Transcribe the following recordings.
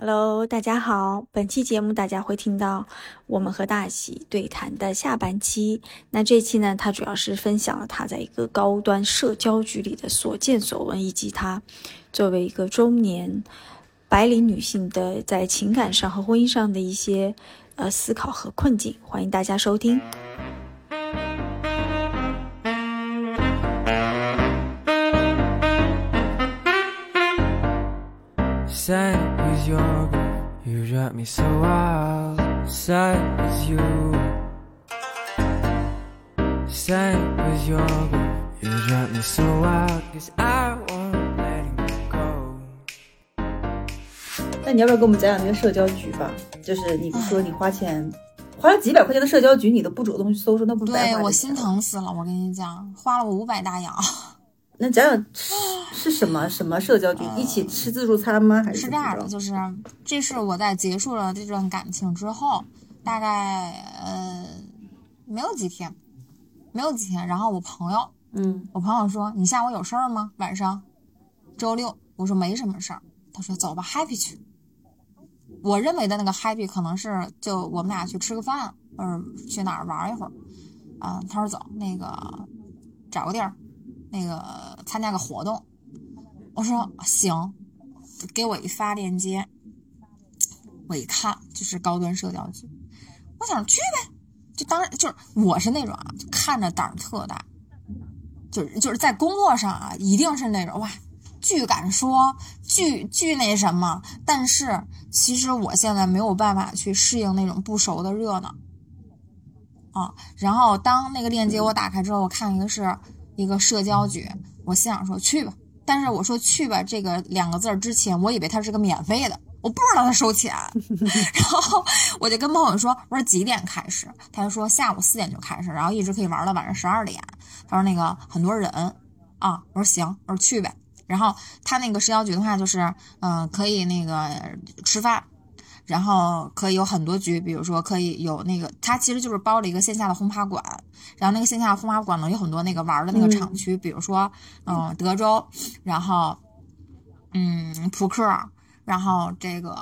Hello，大家好。本期节目大家会听到我们和大喜对谈的下半期。那这期呢，他主要是分享了他在一个高端社交局里的所见所闻，以及他作为一个中年白领女性的在情感上和婚姻上的一些呃思考和困境。欢迎大家收听。三 your girl. you drive me so wild. You. Sad is your you drive me so wild. Cause I won't let you go. 那你要不要给我们讲讲那个社交局吧？就是你说你花钱花了几百块钱的社交局，你都不主动去搜索，那不是对我心疼死了。我跟你讲，花了我五百大洋。那讲讲是什么什么社交局？一起吃自助餐吗？还是是这样的？就是这是我在结束了这段感情之后，大概呃没有几天，没有几天。然后我朋友，嗯，我朋友说你下午有事儿吗？晚上，周六。我说没什么事儿。他说走吧，happy 去。我认为的那个 happy 可能是就我们俩去吃个饭，或者去哪儿玩一会儿。啊，他说走，那个找个地儿。那个参加个活动，我说行，给我一发链接，我一看就是高端社交局，我想去呗，就当然就是我是那种啊，看着胆儿特大，就是就是在工作上啊，一定是那种哇，巨敢说，巨巨那什么，但是其实我现在没有办法去适应那种不熟的热闹，啊，然后当那个链接我打开之后，我看一个是。一个社交局，我心想说去吧，但是我说去吧这个两个字儿之前，我以为它是个免费的，我不知道它收钱，然后我就跟朋友说，我说几点开始？他就说下午四点就开始，然后一直可以玩到晚上十二点。他说那个很多人啊，我说行，我说去呗。然后他那个社交局的话，就是嗯，可以那个吃饭。然后可以有很多局，比如说可以有那个，它其实就是包了一个线下的轰趴馆，然后那个线下的轰趴馆呢有很多那个玩的那个场区，比如说嗯德州，然后嗯扑克，然后这个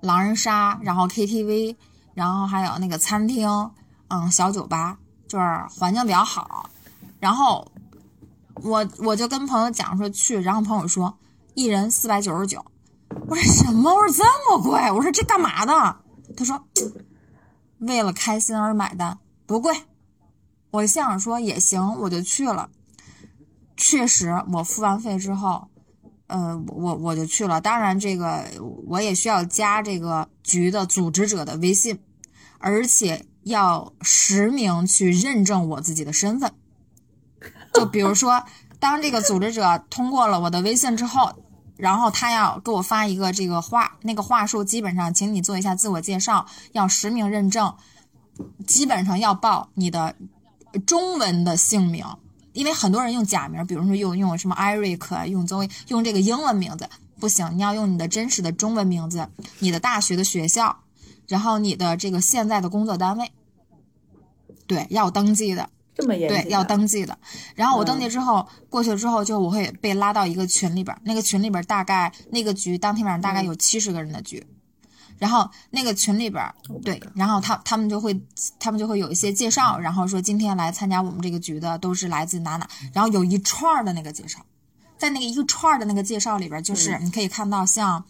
狼人杀，然后 KTV，然后还有那个餐厅，嗯小酒吧，就是环境比较好。然后我我就跟朋友讲说去，然后朋友说一人四百九十九。我说什么？我说这么贵？我说这干嘛的？他说为了开心而买单，不贵。我心想说也行，我就去了。确实，我付完费之后，呃，我我就去了。当然，这个我也需要加这个局的组织者的微信，而且要实名去认证我自己的身份。就比如说，当这个组织者通过了我的微信之后。然后他要给我发一个这个话，那个话术基本上，请你做一下自我介绍，要实名认证，基本上要报你的中文的姓名，因为很多人用假名，比如说用用什么 Eric，用作为用这个英文名字不行，你要用你的真实的中文名字，你的大学的学校，然后你的这个现在的工作单位，对，要登记的。这么严对，要登记的。然后我登记之后过去了之后，就我会被拉到一个群里边，那个群里边大概那个局当天晚上大概有七十个人的局，然后那个群里边对，然后他他们就会他们就会有一些介绍，然后说今天来参加我们这个局的都是来自哪哪，然后有一串的那个介绍，在那个一个串的那个介绍里边，就是你可以看到像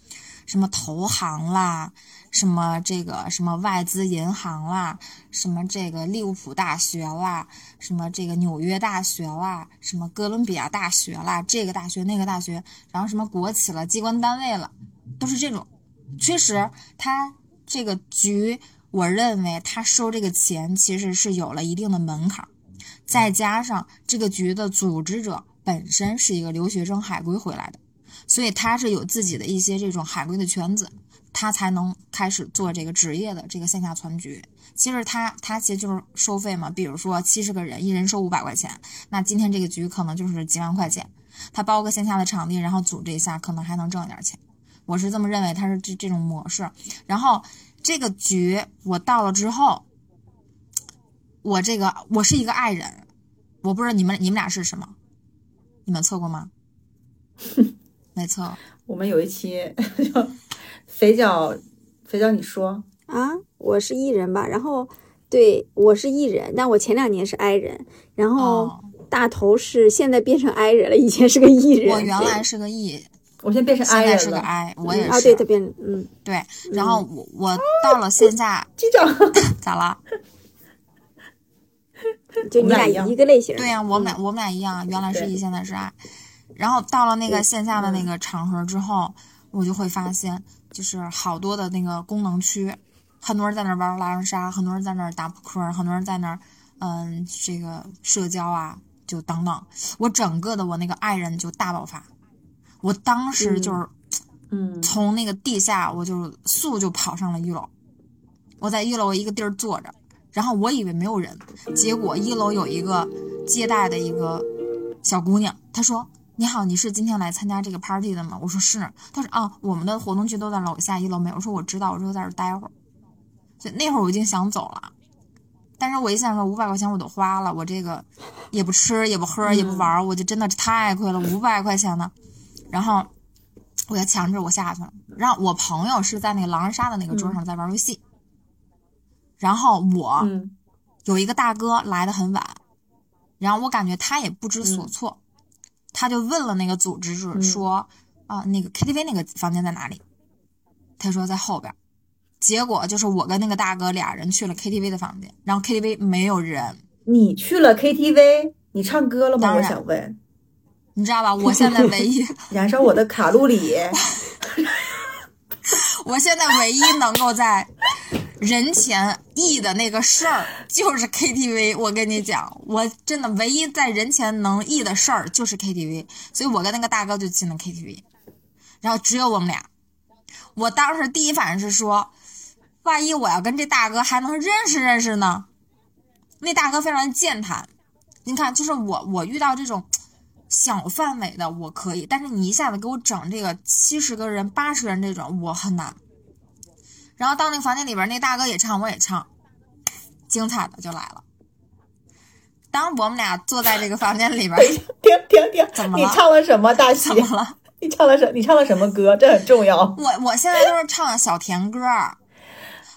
什么投行啦。什么这个什么外资银行啦，什么这个利物浦大学啦，什么这个纽约大学啦，什么哥伦比亚大学啦，这个大学那个大学，然后什么国企了，机关单位了，都是这种。确实，他这个局，我认为他收这个钱其实是有了一定的门槛，再加上这个局的组织者本身是一个留学生海归回来的，所以他是有自己的一些这种海归的圈子。他才能开始做这个职业的这个线下团局。其实他他其实就是收费嘛，比如说七十个人，一人收五百块钱，那今天这个局可能就是几万块钱。他包个线下的场地，然后组织一下，可能还能挣点钱。我是这么认为，他是这这种模式。然后这个局我到了之后，我这个我是一个爱人，我不知道你们你们俩是什么，你们测过吗？没测。我们有一期。肥脚，肥脚，你说啊，我是艺人吧？然后对我是艺人，但我前两年是 I 人，然后哦大头是现在变成 I 人了，以前是个 E 人。我原来是个 E，我现在变成现 I 了是个。I，我也啊，是。对，他变嗯，对然后我我到了线下机长，咋了？就你俩一个类型。对呀、我们俩我们俩一样，原来是对 E，现在是 I。然后到了那个线下的那个场合之后，我就会发现，就是好多的那个功能区，很多人在那儿玩狼人杀，很多人在那儿打扑克，很多人在那儿，嗯，这个社交啊，就等等。我整个的我那个爱人就大爆发，我当时就是嗯，从那个地下，我就速就跑上了一楼。我在一楼一个地儿坐着，然后我以为没有人，结果一楼有一个接待的一个小姑娘，她说：“你好，你是今天来参加这个 party 的吗？”我说是。他说：“啊，我们的活动区都在楼下，一楼没有。”我说：“我知道。”我说：“在这儿待会儿。”所以那会儿我已经想走了，但是我一想说五百块钱我都花了，我这个也不吃也不喝也不玩儿，我就真的太亏了，五百块钱呢。然后我就强制我下去了。然后我朋友是在那个狼人杀的那个桌上在玩游戏，然后我嗯有一个大哥来的很晚，然后我感觉他也不知所措，他就问了那个组织是说：“啊、那个 KTV 那个房间在哪里？”他说在后边。结果就是我跟那个大哥俩人去了 KTV 的房间，然后 KTV 没有人，你去了 KTV，你唱歌了吗？我当然想问，你知道吧？我现在唯一，燃烧我的卡路里。我现在唯一能够在人前议的那个事儿就是 KTV。我跟你讲，我真的唯一在人前能议的事儿就是 KTV，所以我跟那个大哥就进了 KTV，然后只有我们俩。我当时第一反应是说，万一我要跟这大哥还能认识认识呢？那大哥非常健谈，你看，就是我我遇到这种小范围的我可以，但是你一下子给我整这个七十个人、八十个人这种，我很难。然后到那个房间里边，那大哥也唱，我也唱，精彩的就来了。当我们俩坐在这个房间里边，停停停！你怎么了你唱了什么，大 喜怎？么了？你唱了什？你唱了什么歌？这很重要。我我现在都是唱小甜歌，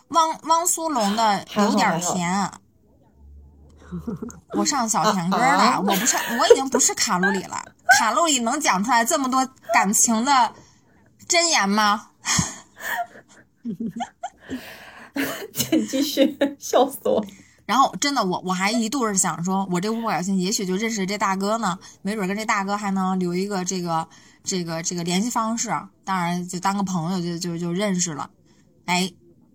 汪汪苏泷的有点甜。我上小甜歌啊了，我不是，我已经不是卡路里了。卡路里能讲出来这么多感情的真言吗？请继续，笑死我。然后真的，我我还一度是想说，我这五百块钱也许就认识这大哥呢，没准跟这大哥还能留一个这个这个这个联系方式，当然就当个朋友就就就认识了。哎，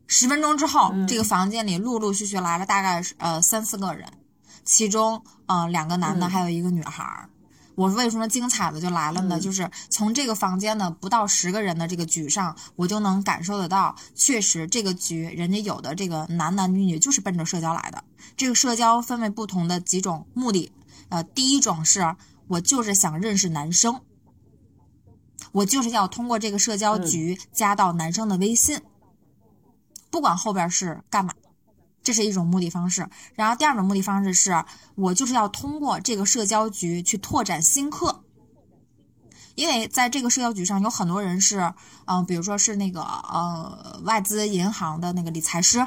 十分钟之后，这个房间里陆陆续续来了大概是呃三四个人，其中呃两个男的，还有一个女孩儿。我为什么精彩的就来了呢？就是从这个房间的不到十个人的这个局上，我就能感受得到，确实这个局人家有的这个男男女女就是奔着社交来的。这个社交分为不同的几种目的，呃，第一种是我就是想认识男生，我就是要通过这个社交局加到男生的微信，不管后边是干嘛。这是一种目的方式，然后第二种目的方式是我就是要通过这个社交局去拓展新客，因为在这个社交局上有很多人是，嗯、呃，比如说是那个呃外资银行的那个理财师，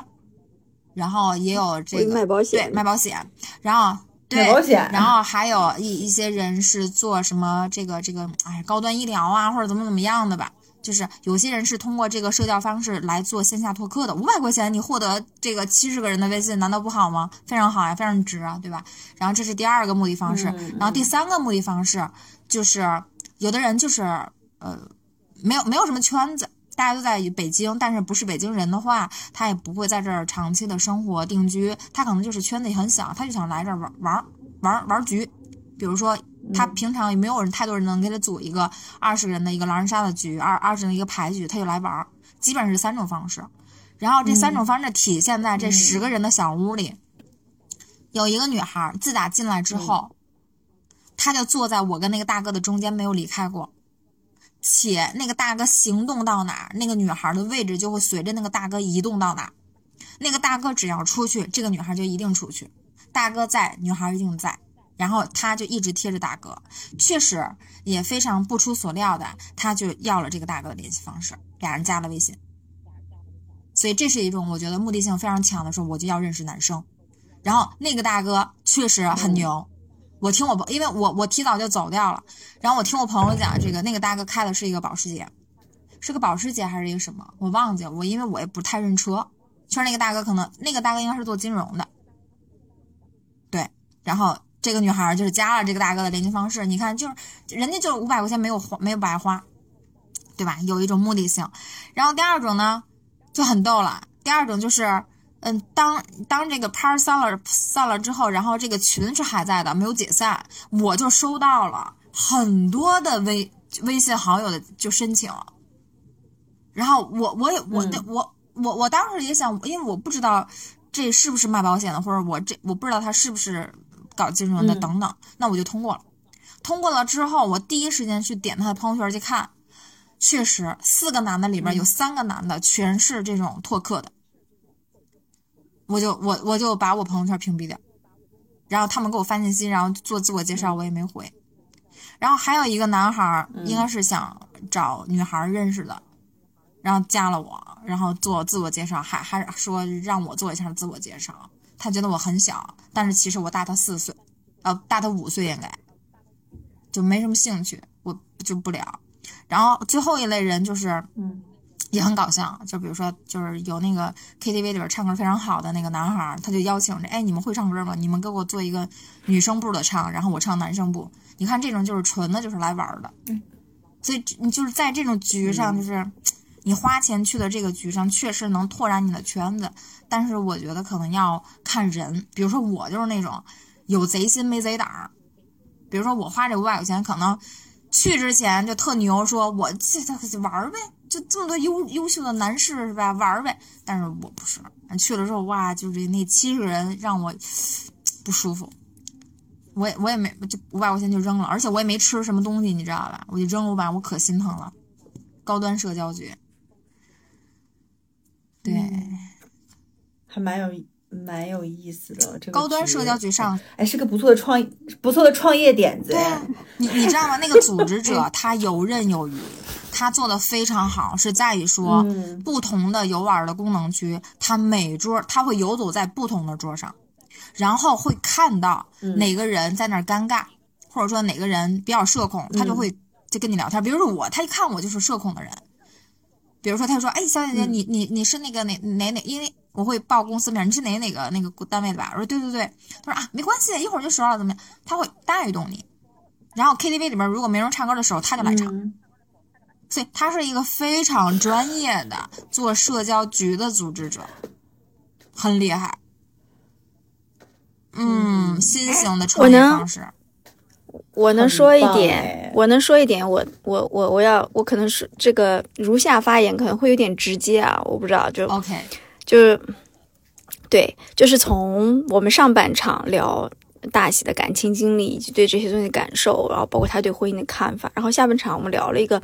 然后也有这个卖保险对卖保险，然后对卖保险然后还有一一些人是做什么这个这个哎高端医疗啊或者怎么怎么样的吧。就是有些人是通过这个社交方式来做线下拓客的，五百块钱你获得这个七十个人的微信，难道不好吗？非常好呀，非常值啊，对吧？然后这是第二个目的方式，嗯然后第三个目的方式就是有的人就是呃没有没有什么圈子，大家都在北京，但是不是北京人的话，他也不会在这儿长期的生活定居，他可能就是圈子也很小，他就想来这儿玩玩玩玩局，比如说。他平常也没有人太多人能给他组一个二十人的一个狼人杀的局，二二十人的一个牌局，他就来玩儿，基本上是三种方式。然后这三种方式体现在这十个人的小屋里，有一个女孩自打进来之后，她就坐在我跟那个大哥的中间，没有离开过。且那个大哥行动到哪儿，那个女孩的位置就会随着那个大哥移动到哪儿。那个大哥只要出去，这个女孩就一定出去。大哥在，女孩一定在。然后他就一直贴着大哥，确实也非常不出所料的，他就要了这个大哥的联系方式，俩人加了微信。所以这是一种我觉得目的性非常强的时候，我就要认识男生。然后那个大哥确实很牛，我听我朋，因为我我提早就走掉了，然后我听我朋友讲，这个那个大哥开的是一个保时捷，是个保时捷还是一个什么，我忘记了，我因为我也不太认车，确实那个大哥可能那个大哥应该是做金融的，对，然后这个女孩就是加了这个大哥的联系方式，你看就是人家就五百块钱没有花没有白花，对吧？有一种目的性，然后第二种呢就很逗了，第二种就是。嗯，当当这个 par 散了散了之后，然后这个群是还在的，没有解散，我就收到了很多的微微信好友的就申请，然后我我也我的、我我我当时也想，因为我不知道这是不是卖保险的，或者我这我不知道他是不是搞金融的等等，那我就通过了，通过了之后，我第一时间去点他的朋友圈去看，确实四个男的里边有三个男的全是这种拓客的。我就我我就把我朋友圈屏蔽掉，然后他们给我发信息，然后做自我介绍，我也没回。然后还有一个男孩，应该是想找女孩认识的，然后加了我，然后做自我介绍，还还说让我做一下自我介绍。他觉得我很小，但是其实我大他四岁，呃，大他五岁应该，就没什么兴趣，我就不聊。然后最后一类人就是，嗯。也很搞笑，就比如说，就是有那个 KTV 里边唱歌非常好的那个男孩，他就邀请着，哎，你们会唱歌吗？你们给我做一个女生部的唱，然后我唱男生部。你看这种就是纯的，就是来玩的。嗯，所以你就是在这种局上，就是你花钱去的这个局上，确实能拓展你的圈子。但是我觉得可能要看人，比如说我就是那种有贼心没贼胆儿。比如说我花这五百块钱，可能去之前就特牛，说我这这玩呗。就这么多优优秀的男士是吧？玩儿呗，但是我不是。去了之后，哇，就是那七个人让我不舒服。我也我也没就五百块钱就扔了，而且我也没吃什么东西，你知道吧？我就扔了五百，我可心疼了。高端社交局，对，还蛮有蛮有意思的。这个高端社交局上，哎，是个不错的创不错的创业点子。对啊，你你知道吗？那个组织者 他游刃有余。他做的非常好，是在于说，嗯、不同的游玩的功能区，他每桌他会游走在不同的桌上，然后会看到哪个人在那儿尴尬，嗯、或者说哪个人比较社恐，他就会就跟你聊天。比如说我，他一看我就是社恐的人，比如说他说：“哎，小姐姐，嗯、你你你是那个哪哪哪？因为我会报公司名，你是哪哪个那个单位的吧？”我说：“对对对。”他说：“啊，没关系，一会儿就熟了，怎么样？”他会带动你。然后 KTV 里面如果没人唱歌的时候，他就来唱。嗯所以他是一个非常专业的做社交局的组织者，很厉害。嗯，新型的创业方式。我能说一点哎，我能说一点，我我我我要我可能是这个如下发言可能会有点直接啊，我不知道，就 OK，就是对，就是从我们上半场聊大喜的感情经历以及对这些东西的感受，然后包括他对婚姻的看法，然后下半场我们聊了一个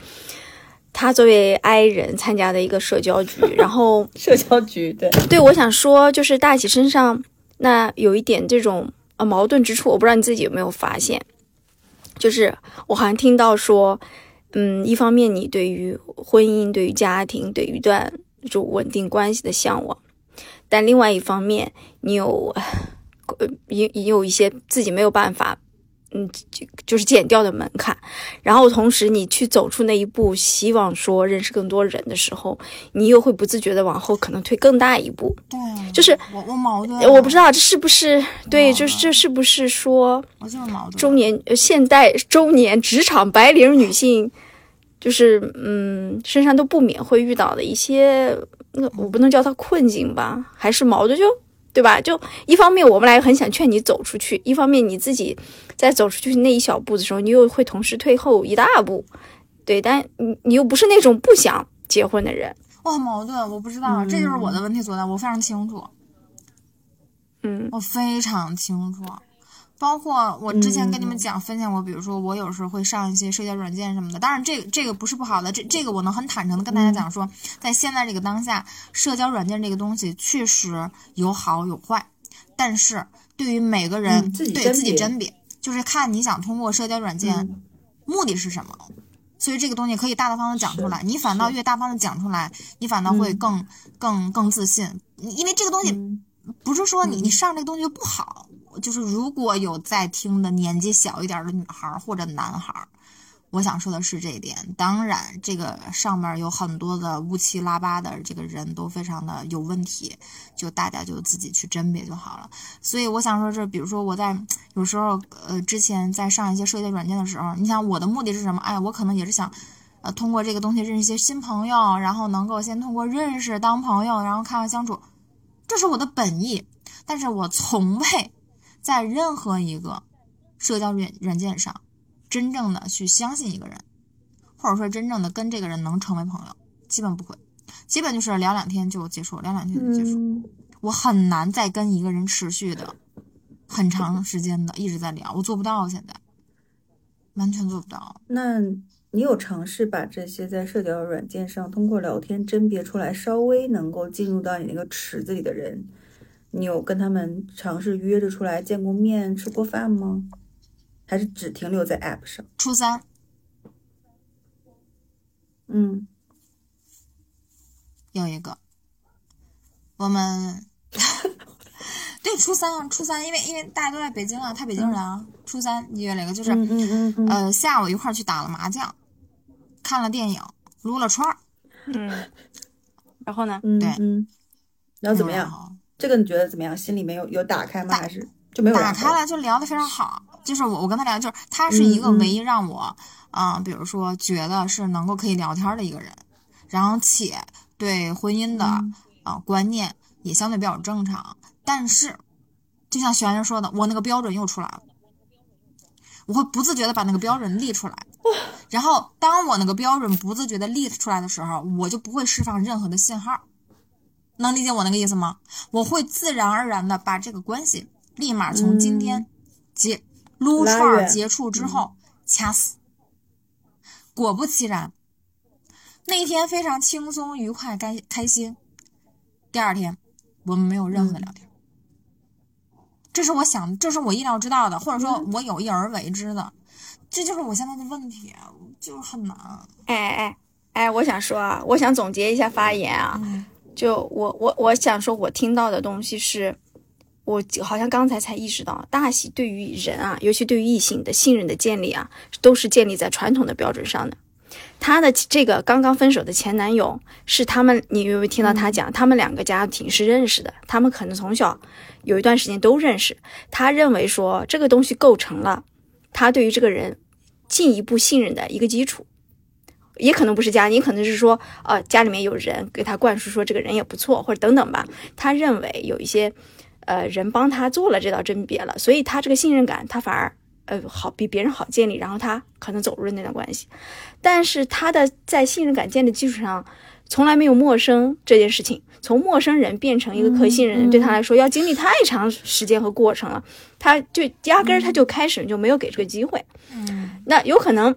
他作为 I 人参加的一个社交局，然后 社交局对，对我想说，就是大喜身上那有一点这种呃矛盾之处，我不知道你自己有没有发现，就是我好像听到说，嗯，一方面你对于婚姻、对于家庭、对于一段就稳定关系的向往，但另外一方面你有呃也也有一些自己没有办法。嗯，就就是减掉的门槛，然后同时你去走出那一步，希望说认识更多人的时候，你又会不自觉的往后可能退更大一步。对，就是我我矛盾，我不知道这是不是对，哦就是这是不是说。中年呃现代中年职场白领女性，就是嗯身上都不免会遇到的一些，那我不能叫它困境吧，还是矛盾就。对吧？就一方面，我们俩很想劝你走出去；一方面，你自己在走出去那一小步的时候，你又会同时退后一大步。对，但你你又不是那种不想结婚的人。我很矛盾，我不知道，这就是我的问题所在。我非常清楚，嗯我非常清楚。包括我之前跟你们讲分享过，比如说我有时候会上一些社交软件什么的。当然，这个这个不是不好的，这这个我能很坦诚的跟大家讲说，在现在这个当下，社交软件这个东西确实有好有坏，但是对于每个人、嗯对自己甄别，就是看你想通过社交软件、嗯目的是什么。所以这个东西可以大大方方讲出来。你反倒越大方的讲出来，你反倒会更更更自信。因为这个东西不是说你你上这个东西就不好，就是如果有在听的年纪小一点的女孩或者男孩。我想说的是这一点，当然，这个上面有很多的乌七拉八的这个人都非常的有问题，就大家就自己去甄别就好了。所以我想说，这比如说我在有时候呃之前在上一些社交软件的时候，你想我的目的是什么？哎，我可能也是想，呃，通过这个东西认识一些新朋友，然后能够先通过认识当朋友，然后看看相处，这是我的本意。但是我从未在任何一个社交软软件上。真正的去相信一个人，或者说真正的跟这个人能成为朋友，基本不会，基本就是聊两天就结束，聊两天就结束。我很难再跟一个人持续的很长时间的一直在聊，我做不到，现在完全做不到。那你有尝试把这些在社交软件上通过聊天甄别出来，稍微能够进入到你那个池子里的人，你有跟他们尝试约着出来见过面、吃过饭吗？还是只停留在 App 上。初三，嗯，有一个，我们 对初三啊，初三，因为因为大家都在北京啊，他北京人啊，初三约了一个，就是嗯嗯呃下午一块儿去打了麻将，看了电影，撸了串儿，嗯，然后呢？对，嗯，然后怎么样？这个你觉得怎么样？心里面有有打开吗？还是就没有打开了？就聊得非常好。就是我，我跟他聊，就是他是一个唯一让我，嗯，比如说觉得是能够可以聊天的一个人，然后且对婚姻的啊观念也相对比较正常。但是，就像璇璇说的，我那个标准又出来了，我会不自觉的把那个标准立出来，然后当我那个标准不自觉的立出来的时候，我就不会释放任何的信号，能理解我那个意思吗？我会自然而然的把这个关系立马从今天结。撸串结束之后掐死，果不其然，那天非常轻松愉快、开开心。第二天我们没有任何的聊天，这是我想，这是我意料知道的，或者说我有意而为之的，这就是我现在的问题，就是很难。哎哎哎，我想说啊，我想总结一下发言啊，就我我我想说，我听到的东西是。我好像刚才才意识到，大喜对于人啊，尤其对于异性的信任的建立啊，都是建立在传统的标准上的。他的这个刚刚分手的前男友是他们，你有没有听到他讲，他们两个家庭是认识的，他们可能从小有一段时间都认识。他认为说这个东西构成了他对于这个人进一步信任的一个基础，也可能不是家，你可能是说，呃，家里面有人给他灌输说这个人也不错，或者等等吧。他认为有一些。呃，人帮他做了这道甄别了，所以他这个信任感，他反而呃好比别人好建立，然后他可能走入了那段关系。但是他的在信任感建立基础上，从来没有陌生这件事情，从陌生人变成一个可信任人，对他来说要经历太长时间和过程了，他就压根儿他就开始就没有给这个机会。嗯，那有可能，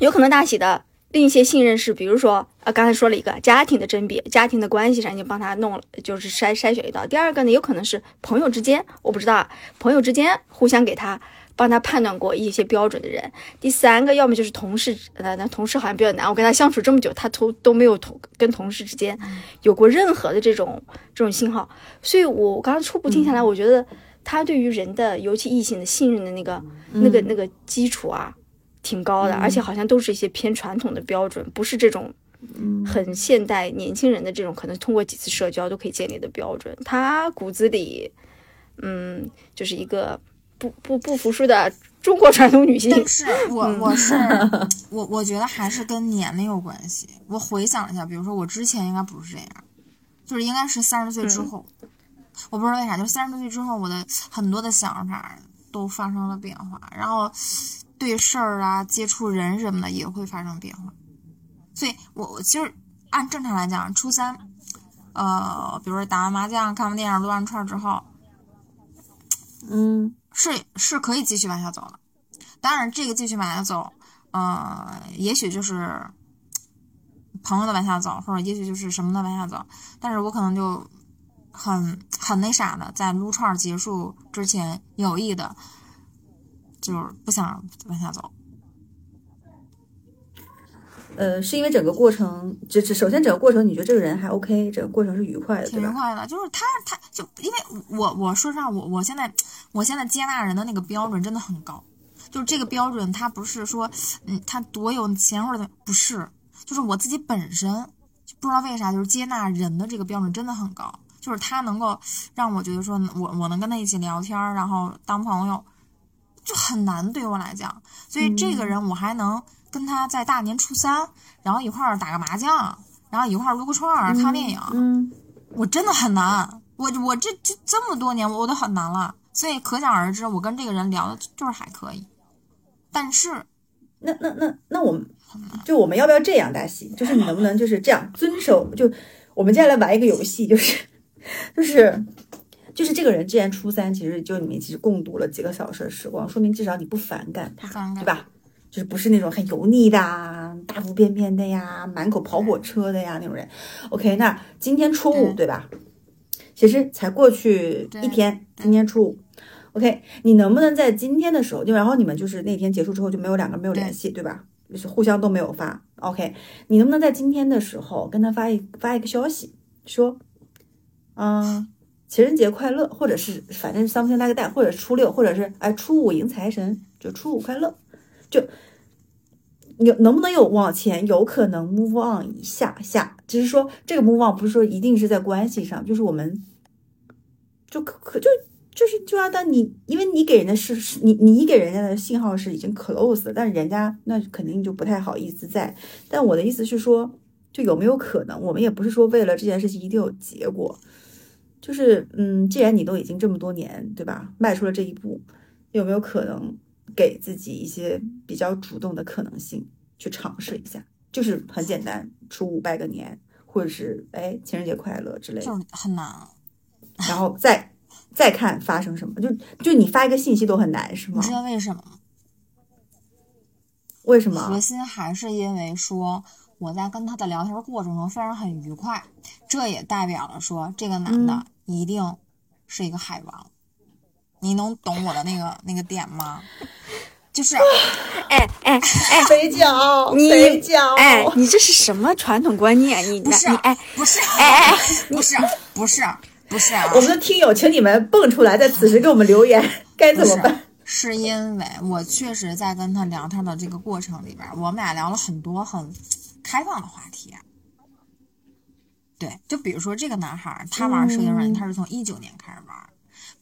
有可能大喜的。另一些信任是，比如说，呃，刚才说了一个家庭的甄别，家庭的关系上已经帮他弄了，就是筛筛选一道。第二个呢，有可能是朋友之间，我不知道，朋友之间互相给他帮他判断过一些标准的人。第三个，要么就是同事，呃，那同事好像比较难，我跟他相处这么久，他都都没有同跟同事之间有过任何的这种这种信号。所以我刚刚初步听下来，我觉得他对于人的，尤其异性的信任的那个那个那个基础啊。挺高的，而且好像都是一些偏传统的标准，不是这种很现代年轻人的这种可能通过几次社交都可以建立的标准。他骨子里，嗯，就是一个不不不服输的中国传统女性。但是我我是 我我觉得还是跟年龄有关系。我回想了一下，比如说我之前应该不是这样，就是应该是三十岁之后，我不知道为啥，就是三十多岁之后，我的很多的想法都发生了变化，然后。对事儿啊，接触人什么的也会发生变化，所以我我其实按正常来讲，初三，呃，比如说打完麻将、看完电影、撸完串之后，嗯，是是可以继续往下走的。当然，这个继续往下走，呃，也许就是朋友的往下走，或者也许就是什么的往下走。但是我可能就很很那啥的，在撸串结束之前有意的。就是不想往下走，呃，是因为整个过程，只只首先整个过程你觉得这个人还 OK，整个过程是愉快的，挺愉快的，就是他他就因为我我说实话，我我现在我现在接纳人的那个标准真的很高，就是这个标准，他不是说嗯他多有钱或者不是，就是我自己本身不知道为啥，就是接纳人的这个标准真的很高，就是他能够让我觉得说我我能跟他一起聊天，然后当朋友，就很难对我来讲，所以这个人我还能跟他在大年初三，然后一块儿打个麻将，然后一块儿撸个串儿、看电影。嗯，我真的很难，我我这这这么多年我都很难了，所以可想而知，我跟这个人聊的就是还可以，但是那那那那我们就我们要不要这样，大喜？就是你能不能就是这样遵守？就我们接下来玩一个游戏，就是就是就是这个人之前初三，其实就你们其实共度了几个小时的时光，说明至少你不反感他，对吧？就是不是那种很油腻的啊、大腹便便的呀、满口跑火车的呀那种人。OK，那今天初五对对吧？其实才过去一天，今天初五。OK，你能不能在今天的时候，就然后你们就是那天结束之后就没有两个人没有联系，对吧？就是互相都没有发。OK，你能不能在今天的时候跟他发一发一个消息，说，嗯，情人节快乐，或者是反正 something like that，或者初六，或者是哎初五迎财神，就初五快乐，就有能不能有往前有可能 move on 一下下，只是说这个 move on 不是说一定是在关系上，就是我们就可可就就是就要当你，因为你给人的是是你你给人家的信号是已经 close 了，但是人家那肯定就不太好意思在。但我的意思是说，就有没有可能，我们也不是说为了这件事情一定有结果，就是嗯，既然你都已经这么多年对吧，迈出了这一步，有没有可能给自己一些比较主动的可能性去尝试一下？就是很简单，初五拜个年，或者是哎情人节快乐之类的。就很难。然后再再看发生什么，就就你发一个信息都很难，是吗你知？道为什么吗？为什么？核心还是因为说我在跟他的聊天过程中非常很愉快，这也代表了说这个男的一定是一个海王。你能懂我的那个那个点吗？就是哎哎哎，肥脚，你肥脚，哎，你这是什么传统观念？你不是你哎，不是哎哎不是不是不是啊我们的听友，请你们蹦出来，在此时给我们留言，该怎么办？是因为我确实在跟他聊天的这个过程里边，我们俩聊了很多很开放的话题。对，就比如说这个男孩，他玩社交软件，他是从一九年开始玩。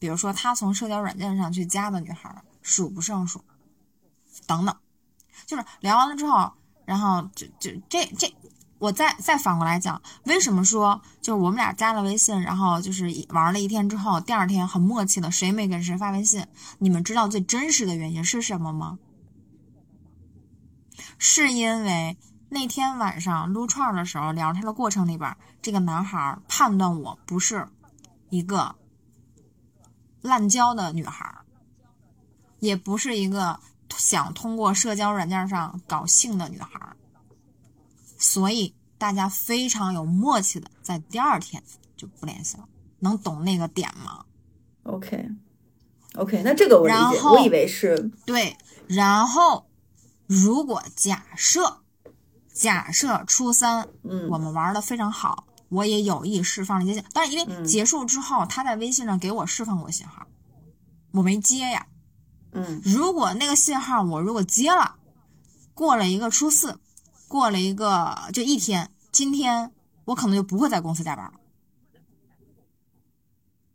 比如说他从社交软件上去加的女孩数不胜数，等等，就是聊完了之后，然后就就这这，我再再反过来讲，为什么说就是我们俩加了微信，然后就是玩了一天之后，第二天很默契的谁没给谁发微信？你们知道最真实的原因是什么吗？是因为那天晚上撸串儿的时候聊天的过程里边，这个男孩判断我不是一个滥交的女孩儿，也不是一个想通过社交软件上搞性的女孩儿，所以大家非常有默契的在第二天就不联系了。能懂那个点吗？OK OK，那这个我理解，然后我以为是对，然后如果假设假设初三嗯我们玩的非常好，我也有意释放了一些信，但是因为嗯结束之后，他在微信上给我释放过信号，我没接呀。嗯如果那个信号我如果接了，过了一个初四，过了一个就一天，今天我可能就不会在公司加班了。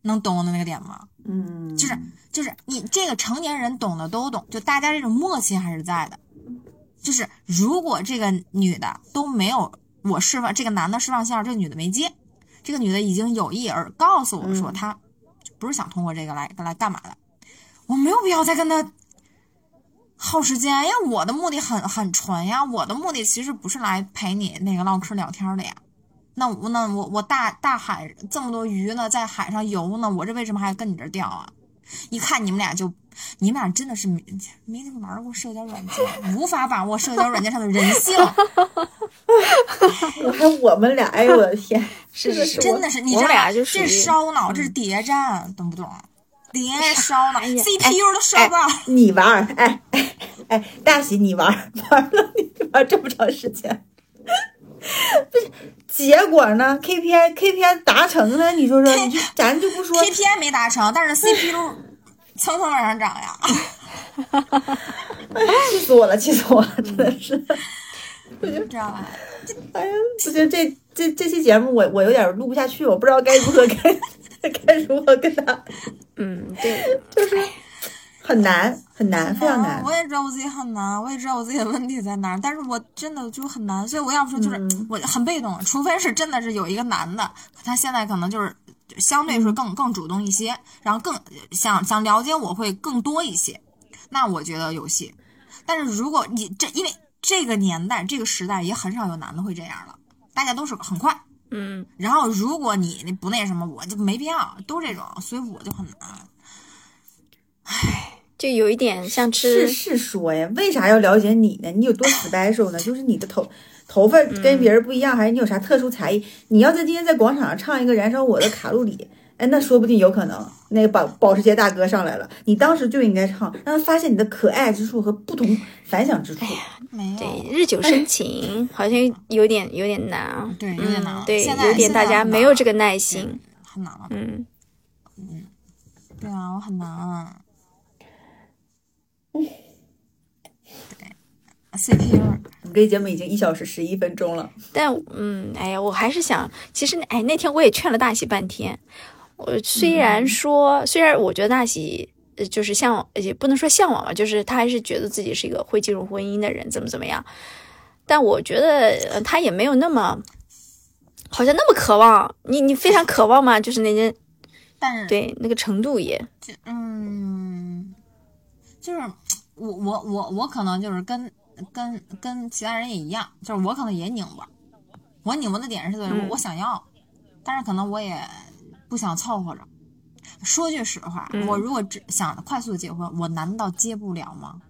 能懂我的那个点吗？嗯，就是就是你这个成年人懂的都懂，就大家这种默契还是在的。就是如果这个女的都没有我释放，这个男的释放信号，这个女的没接，这个女的已经有意而告诉我说嗯她不是想通过这个来来干嘛的，我没有必要再跟她耗时间，因为我的目的很很纯呀，我的目的其实不是来陪你那个唠嗑聊天的呀。那我那我我大大海这么多鱼呢，在海上游呢，我这为什么还跟你这儿钓啊？一看你们俩就，你们俩真的是没没怎么玩过社交软件，无法把握社交软件上的人性，我还我们俩，哎呦我的天，是是是真的是真的是你我知道吗？俩就属于这是烧脑，这是谍战，懂不懂？谍烧脑哎，CPU 都烧爆。你玩儿，哎哎哎，大喜你玩玩了你玩这么长时间，不是结果呢？KPI KPI 达成了，你说说，你就咱就不说 KPI 没达成，但是 CP 都蹭蹭往上涨呀。气死我了，气死我了，真的是。知道吧？哎呀，我觉得这这这期节目我我有点录不下去，我不知道该如何该 该如何跟他，嗯，对，就是很难很难，非常难啊我。也知道我自己很难，我也知道我自己的问题在哪儿，但是我真的就很难，所以我要不说就是、嗯我很被动，除非是真的是有一个男的，他现在可能就是相对是更更主动一些，然后更想想了解我会更多一些，那我觉得有戏。但是如果你这因为这个年代这个时代也很少有男的会这样了，大家都是很快。嗯，然后如果你你不那什么，我就没必要，都这种，所以我就很难。唉就有一点像是吃，是说呀，为啥要了解你呢？你有多 special 呢？就是你的头头发跟别人不一样，还是你有啥特殊才艺？你要在今天在广场上唱一个《燃烧我的卡路里》，哎，那说不定有可能，那个保保时捷大哥上来了，你当时就应该唱，让他发现你的可爱之处和不同凡响之处。没有，对，日久生情，好像有点有点难啊。对有点难嗯、对，现在有点大家没有这个耐心。很难了。嗯，对啊，我很难。对，CPU 我们这节目已经一小时十一分钟了，但嗯，哎呀，我还是想，其实哎，那天我也劝了大喜半天。我虽然说，虽然我觉得大喜呃就是向往，也不能说向往吧，就是他还是觉得自己是一个会进入婚姻的人，怎么怎么样。但我觉得、呃、他也没有那么，好像那么渴望。你你非常渴望吗？就是那件 但是对那个程度也，就嗯，就是我我我我可能就是跟跟跟其他人也一样，就是我可能也拧巴，我拧巴的点是在于我嗯我想要，但是可能我也不想凑合着。说句实话，嗯我如果只想快速结婚，我难道接不了吗？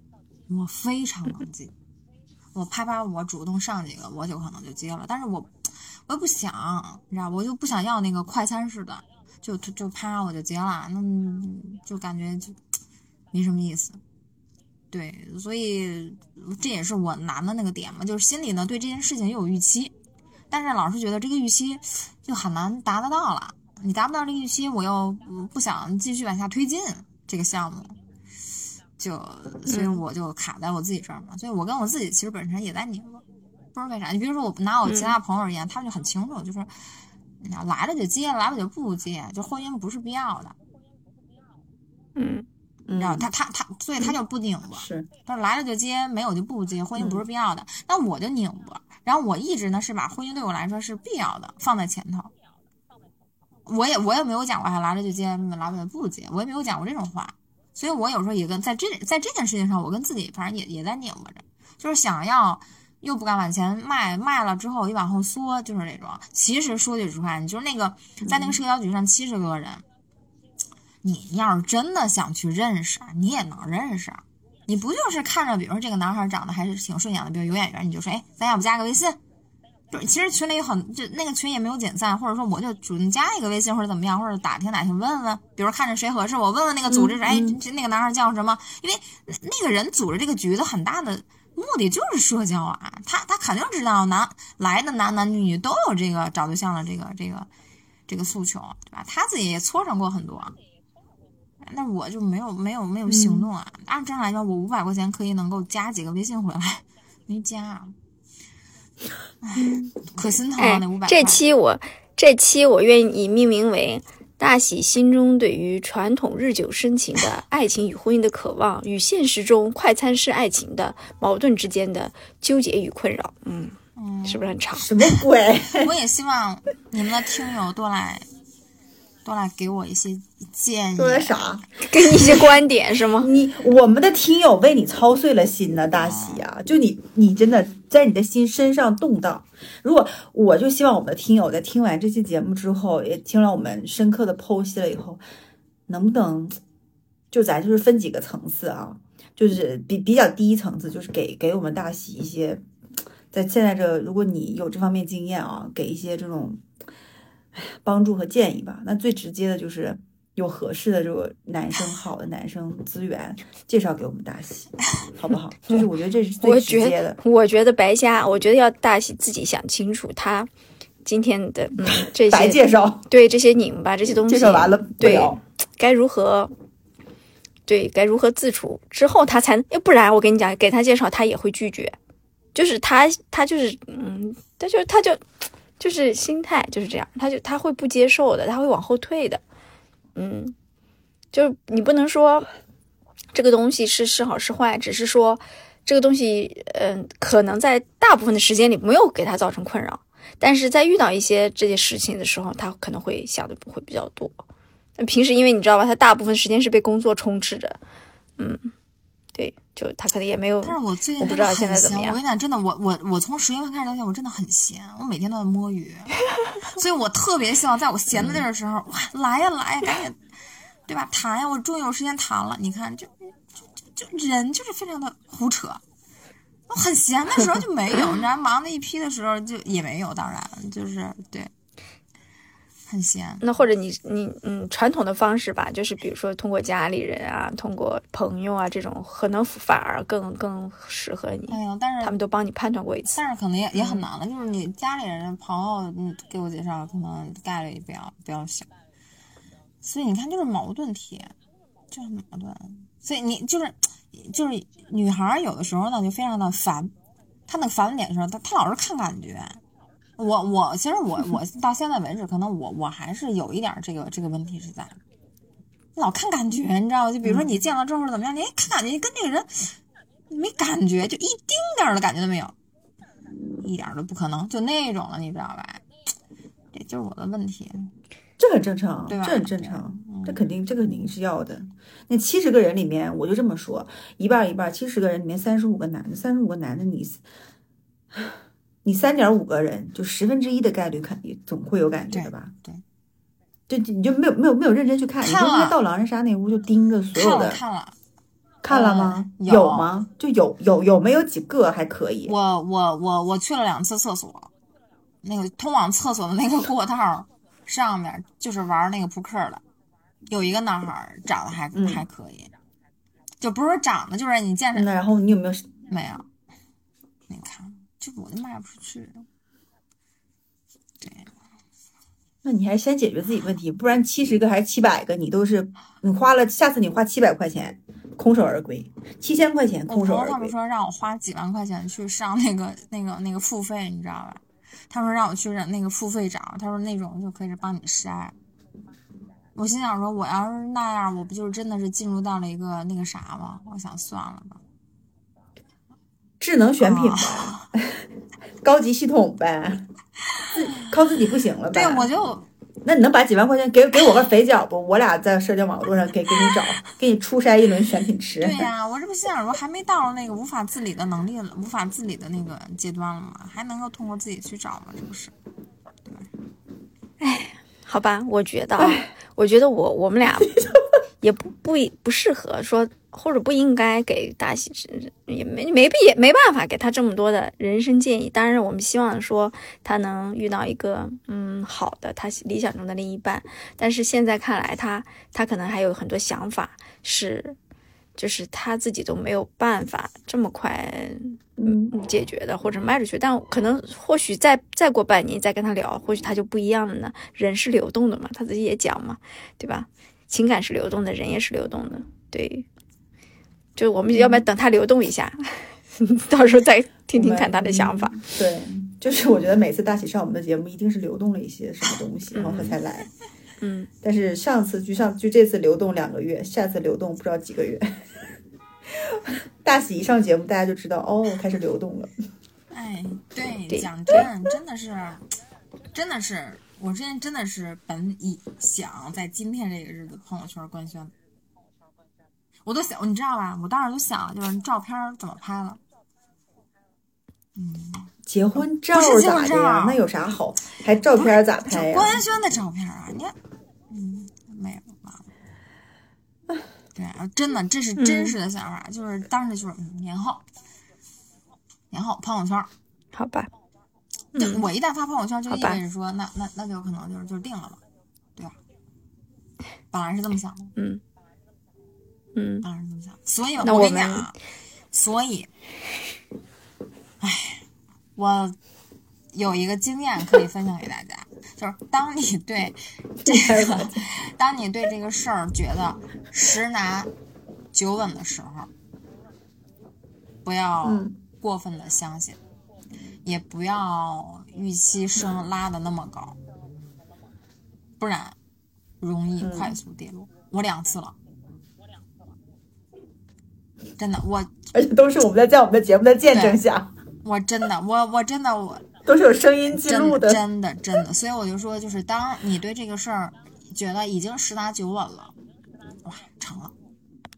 我非常能接，我啪啪我主动上几个，我就可能就接了。但是我我又不想，你知道，我就不想要那个快餐式的，就就就啪我就结了，那就感觉就没什么意思。对，所以这也是我难的那个点嘛，就是心里呢对这件事情又有预期，但是老是觉得这个预期就很难达得到了。你达不到这个预期，我又嗯不想继续往下推进这个项目，就所以我就卡在我自己这儿嘛。所以我跟我自己其实本身也在拧巴，不知道为啥。你比如说我拿我其他朋友而言，他们就很清楚，就是你要来了就接，来了就不接，就婚姻不是必要的，嗯你知道？嗯，他他他，所以他就不拧巴。是他来了就接，没有就不接，婚姻不是必要的。那我就拧巴，然后我一直呢是把婚姻对我来说是必要的放在前头。我也我也没有讲过他来了就接，来不了就不接，我也没有讲过这种话。所以我有时候也跟在这在这件事情上，我跟自己反正也也在拧巴着，就是想要又不敢往前迈，迈了之后又往后缩，就是这种。其实说句实话，你就是那个在那个社交局上七十个人，你要是真的想去认识，你也能认识。你不就是看着，比如说这个男孩长得还是挺顺眼的，比如有眼缘，你就说，哎，咱要不加个微信？就是其实群里有很，就那个群也没有解散，或者说我就主动加一个微信或者怎么样，或者打听打听问问，比如看着谁合适，我问问那个组织者，哎，那个男孩叫什么？因为那那个人组织这个局的很大的目的就是社交啊，他他肯定知道男来的男男女女都有这个找对象的这个这个这个诉求，对吧？他自己也磋商过很多。那我就没有没有没有行动啊！按正常来说，我五百块钱可以能够加几个微信回来，没加，唉，可心疼了哎那五百。这期我这期我愿意命名为“大喜心中对于传统日久生情的 爱情与婚姻的渴望，与现实中快餐式爱情的矛盾之间的纠结与困扰”。嗯，嗯，是不是很长？什么鬼？我也希望你们的听友多来多来给我一些建议。说的啥？给你一些观点是吗？你我们的听友为你操碎了心呢，大喜啊！就你，你真的在你的心身上动荡。如果我就希望我们的听友在听完这期节目之后，也听了我们深刻的剖析了以后，能不能就咱就是分几个层次啊？就是比比较低层次，就是给给我们大喜一些，在现在这，如果你有这方面经验啊，给一些这种帮助和建议吧。那最直接的就是有合适的这个男生好的男生资源介绍给我们大喜，好不好？就是我觉得这是最直我觉接的得，。我觉得白瞎，我觉得要大喜自己想清楚，他今天的嗯这白些介绍，对这些拧巴这些东西，介绍完了对。该如何对该如何自处之后，他才要不然我跟你讲，给他介绍他也会拒绝，就是他他就是嗯，他就他就就是心态就是这样，他就他会不接受的，他会往后退的，嗯，就是你不能说这个东西是是好是坏，只是说这个东西嗯、可能在大部分的时间里没有给他造成困扰。但是在遇到一些这些事情的时候，他可能会想的会比较多。平时因为你知道吧，他大部分时间是被工作充斥着，嗯，对，就他可能也没有，但是我最近不知道真的很闲。现在怎么样我跟你讲，真的，我我我从十月份开始到现在，我真的很闲，我每天都在摸鱼，所以我特别希望在我闲的地儿的时候，哇，来呀来呀，赶紧，对吧？谈呀，我终于有时间谈了。你看，就就就人就是非常的胡扯。我很闲的时候就没有，你知道，忙的一批的时候就也没有。当然，就是对，很闲。那或者你你嗯传统的方式吧，就是比如说通过家里人啊，通过朋友啊这种，可能反而更更适合你，哎呀，但是他们都帮你判断过一次。但是可能也也很难了，就是你家里人、朋友，嗯，给我介绍，可能概率比较比较小，所以你看，就是矛盾体，就很矛盾。所以你就是就是女孩儿有的时候呢，就非常的烦，她那个烦的点的时候，她她老是看感觉。我我其实我我到现在为止，可能我我还是有一点儿这个这个问题是在，老看感觉，你知道吗？就比如说你见了之后怎么样，你哎看感觉跟那个人没感觉，就一丁点儿的感觉都没有。一点儿都不可能，就那种了，你知道吧？这就是我的问题。这很正常，对吧这很正常，嗯这肯定这肯定是要的。那七十个人里面，我就这么说，一半儿一半儿，七十个人里面三十五个男的，三十五个男的你，你三点五个人，就十分之一的概率肯定总会有感觉的吧？对就就你就没有没有没有认真去看，你就看了应该到狼人杀那屋就盯着所有的，了看了，看了吗？嗯有吗？就有有有没有几个还可以？我我我我去了两次厕所，那个通往厕所的那个过道上面就是玩那个扑克的，有一个男孩长得还、嗯还可以，就不是说长得，就是你见着、那然后你有没有？没有？你看，这我就卖不出去。对，那你还先解决自己问题，不然七十个还是七百个，你都是你花了，下次你花七百块钱空手而归，七千块钱我空手他们。说让我花几万块钱去上那个那个那个付费，你知道吧？他说让我去让那个付费找，他说那种就可以帮你筛。我心想说，我要是那样，我不就是真的是进入到了一个那个啥吗？我想算了吧。智能选品高级系统呗，自靠自己不行了呗。对，我就那你能把几万块钱给给我个肥脚不？我俩在社交网络上给给你找，给你初筛一轮选品池。对呀、我这不心想说，还没到那个无法自理的能力了，无法自理的那个阶段了吗？还能够通过自己去找吗？这不是？哎好吧，我觉得啊，我觉得我我们俩 也不不不适合说，或者不应该给大喜也没没必没办法给他这么多的人生建议。当然，我们希望说他能遇到一个嗯好的他理想中的另一半。但是现在看来他，他可能还有很多想法是，就是他自己都没有办法这么快嗯，解决的，或者卖出去，但可能或许再再过半年再跟他聊，或许他就不一样了呢。人是流动的嘛，他自己也讲嘛，对吧？情感是流动的，人也是流动的，对。就我们要不要等它流动一下，到时候再听听看他的想法。对，就是我觉得每次大喜上我们的节目，一定是流动了一些什么东西，然后他才来。嗯，但是上次就上就这次流动两个月，下次流动不知道几个月。大喜一上节目，大家就知道哦，开始流动了。哎，对，对讲真，真的是，真的是，我之前真的是本以想在今天这个日子朋友圈官宣，我都想，你知道吧？我当时就想了，就是照片怎么拍了。嗯，结婚照不是结咋婚照的呀？那有啥好？还照片咋这拍呀？官宣的照片啊，你看，嗯，没有吧。对啊，真的，这是真实的想法，就是当时就是嗯年后，年后朋友圈，好吧，我一旦发朋友圈，就意味着说，那那那就可能就是就是定了嘛，对吧？本来是这么想的，嗯嗯本来是这么想。所以我跟你讲啊，所以，唉，我有一个经验可以分享给大家，就是当你对这个，当你对这个事儿觉得十拿九稳的时候，不要嗯过分的相信，也不要预期升拉的那么高，不然容易嗯快速跌落。我两次了。真的，我而且都是我们在在我们的节目的见证下，我真的，我我真的我 都是有声音记录的。真的真的，所以我就说，就是当你对这个事儿觉得已经十拿九稳了，哇，成了。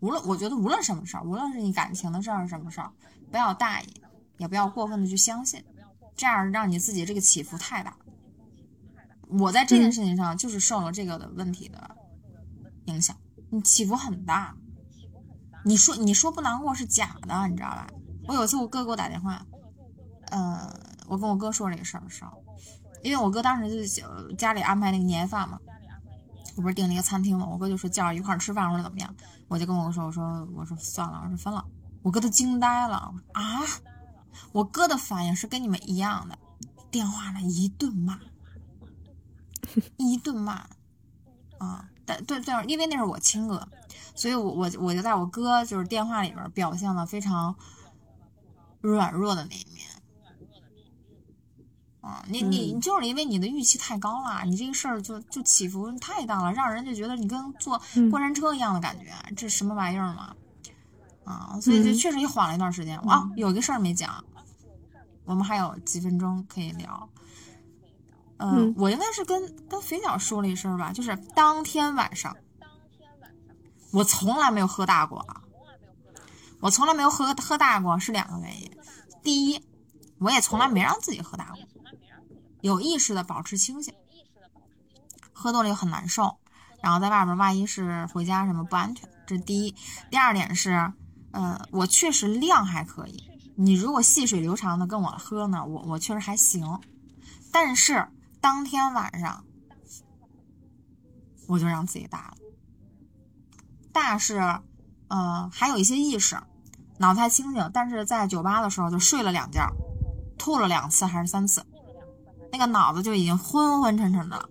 无论我觉得无论什么事儿，无论是你感情的事儿什么事儿，不要大意，也不要过分的去相信，这样让你自己这个起伏太大。我在这件事情上就是受了这个的问题的影响，你起伏很大。你说你说不难过是假的，你知道吧？我有一次我哥给我打电话，呃，我跟我哥说这个事儿的时候，因为我哥当时就是家里安排那个年夜饭嘛，我不是订了一个餐厅嘛，我哥就说叫一块儿吃饭或者怎么样，我就跟我说，我说我说算了，我说分了，我哥都惊呆了啊，我哥的反应是跟你们一样的，电话呢一顿骂，一顿骂，啊，但对对，因为那是我亲哥，所以我我我就在我哥就是电话里边表现了非常软弱的那一面。啊，你你你就是因为你的预期太高了，你这个事儿就就起伏太大了，让人就觉得你跟坐嗯过山车一样的感觉，这什么玩意儿嘛？啊，所以就嗯确实也缓了一段时间。啊，有一个事儿没讲，我们还有几分钟可以聊。嗯，嗯我应该是跟跟肥鸟说了一声吧，就是当天晚上，我从来没有喝大过啊，我从来没有喝喝大过，是两个原因。第一，我也从来没让自己喝大过，有意识的保持清醒，喝多了又很难受，然后在外边万一是回家什么不安全，这是第一。第二点是，呃，我确实量还可以，你如果细水流长的跟我喝呢，我我确实还行，但是当天晚上我就让自己大了，大是，呃，还有一些意识，脑子还清醒，但是在酒吧的时候就睡了两觉，吐了两次还是三次，那个脑子就已经昏昏沉沉的了。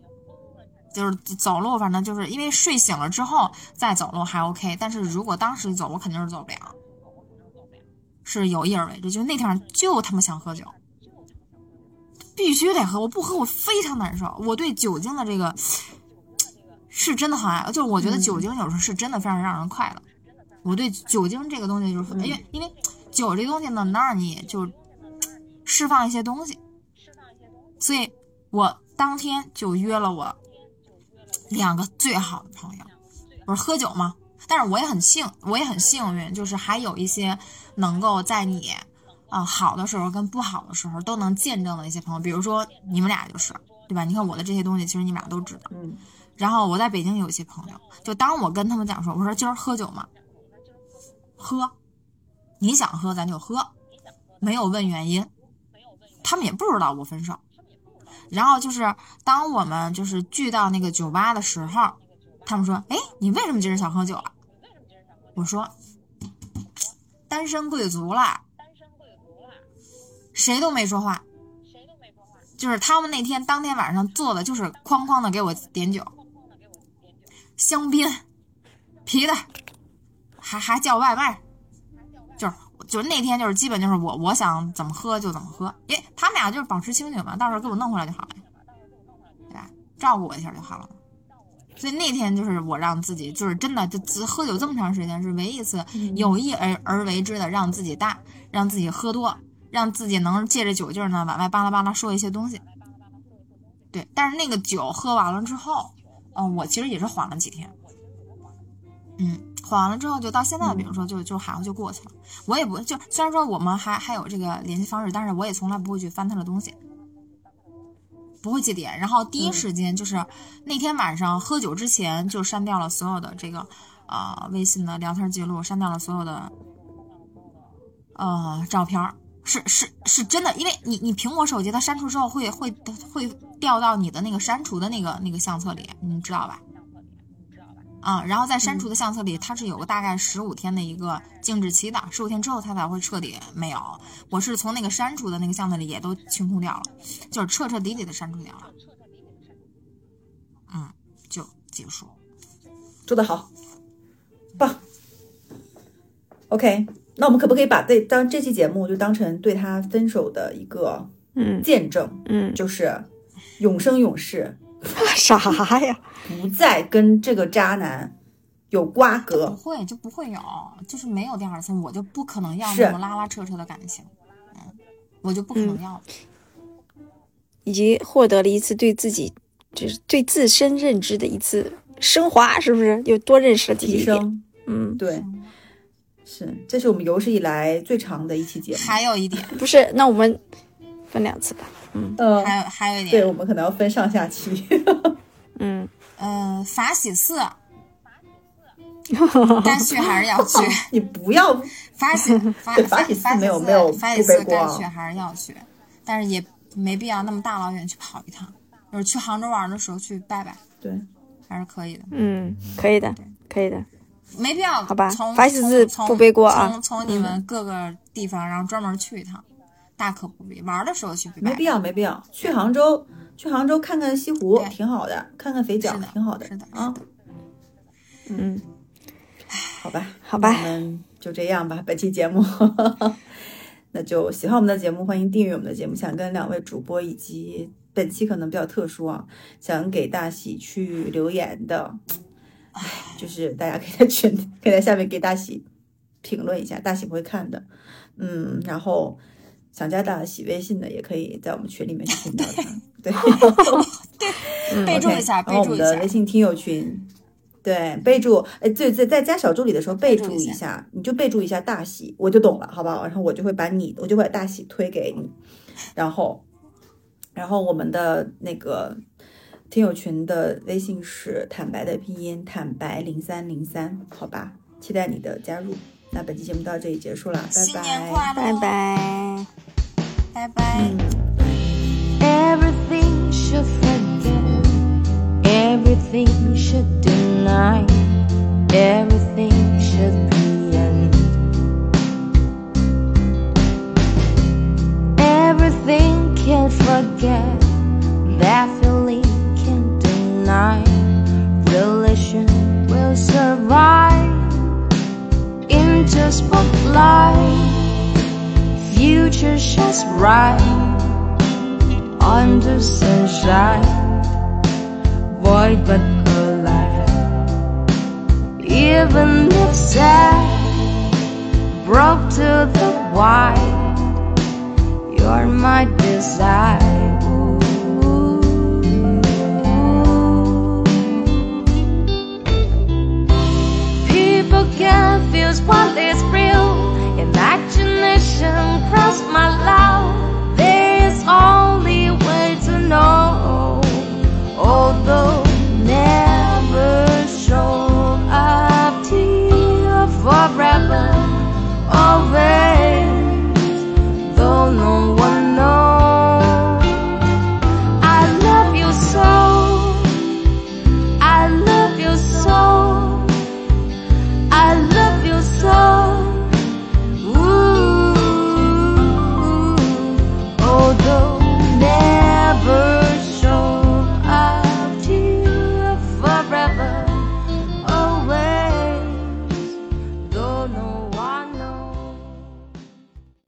就是走路，反正就是因为睡醒了之后再走路还 OK，但是如果当时走，我肯定是走不了，是有意而为之。就那天晚上就他妈想喝酒，必须得喝，我不喝我非常难受。我对酒精的这个是真的很爱，就是我觉得酒精有时候是真的非常让人快乐。我对酒精这个东西就是，因为因为酒这东西呢，能让你就释放一些东西，所以我当天就约了我两个最好的朋友，我说喝酒嘛，但是我也很幸，我也很幸运，就是还有一些能够在你啊、好的时候跟不好的时候都能见证的一些朋友，比如说你们俩就是，对吧？你看我的这些东西，其实你们俩都知道。嗯然后我在北京有一些朋友，就当我跟他们讲说，我说今儿喝酒吗，喝，你想喝咱就喝，没有问原因，他们也不知道我分手。然后就是当我们就是聚到那个酒吧的时候，他们说：“哎，你为什么今儿想喝酒啊？”我说：“单身贵族啦。”谁都没说话，就是他们那天当天晚上做的就是哐哐的给我点酒，香槟、啤的，还还叫外卖，就是就是那天就是基本就是我我想怎么喝就怎么喝，因为他们俩就是保持清醒嘛，到时候给我弄回来就好了，对吧？照顾我一下就好了。所以那天就是我让自己就是真的就只喝酒这么长时间是唯一一次有意而而为之的让自己大，让自己喝多，让自己能借着酒劲儿呢往外巴拉巴拉说一些东西。对，但是那个酒喝完了之后，嗯、我其实也是缓了几天。嗯，缓完了之后，就到现在，比如说就就好像就过去了。我也不就虽然说我们还还有这个联系方式，但是我也从来不会去翻他的东西，不会记点。然后第一时间就是、那天晚上喝酒之前就删掉了所有的这个呃微信的聊天记录，删掉了所有的呃照片儿。是是是真的，因为你你苹果手机它删除之后会会会掉到你的那个删除的那个那个相册里，你知道吧？啊，然后在删除的相册里，它是有个大概十五天的一个静止期的，十五天之后它才会彻底没有。我是从那个删除的那个相册里也都清空掉了，就是彻彻底底的删除掉了。嗯，就结束。做得好，棒。OK，那我们可不可以把这当这期节目就当成对他分手的一个嗯见证？嗯，就是永生永世，啥呀？不再跟这个渣男有瓜葛不。会就不会有，就是没有第二次，我就不可能要那种拉拉扯扯的感情。嗯，我就不可能要。以及获得了一次对自己就是对自身认知的一次升华，是不是？又多认识了自己提一点。升，嗯，对，是，这是我们有史以来最长的一期节目。还有一点，不是，那我们分两次吧。嗯嗯，还有还有一对，点，我们可能要分上下期。嗯，嗯，法喜寺该去还是要去。你不要法喜法对法喜寺法没有没有法喜寺该去还是要去，但是也没必要那么大老远去跑一趟。就是去杭州玩的时候去拜拜，对，还是可以的，嗯，可以的，可以的。没必要。好吧从法喜寺从不背锅啊从从你们各个地方，然后专门去一趟，大可不必。玩的时候去拜拜，没必要，没必要。去杭州，去杭州看看西湖挺好的，看看肥脚挺好的是的啊。嗯，好吧，好吧我们就这样吧，本期节目。那就喜欢我们的节目，欢迎订阅我们的节目。想跟两位主播以及本期可能比较特殊啊，想给大喜去留言的，唉，就是大家可以在群，可以在下面给大喜评论一下，大喜不会看的。嗯，然后想加大喜微信的，也可以在我们群里面去听到他。对，备注一下然后我备注一下们的微。信听友群，对，备注，哎，对对，在加小助理的时候备注一下，你就备注一下大喜，我就懂了，好不好？然后我就会把你，我就会把大喜推给你，然后，然后我们的那个听友群的微信是坦白的拼音坦白零三零三，好吧？期待你的加入。那本期节目到这里结束了，拜拜。拜，拜。Mm. Everything should forget, everything should deny, everything should be end. Everything can forget, that feeling can deny, Relation will survive. In just spotlight future shines bright under sunshine, void but alive. Even if sad, broke to the white, you're my desire. People confuse what is real, and I passion cross my love. There is only way to know, although never show up to you forever. Over.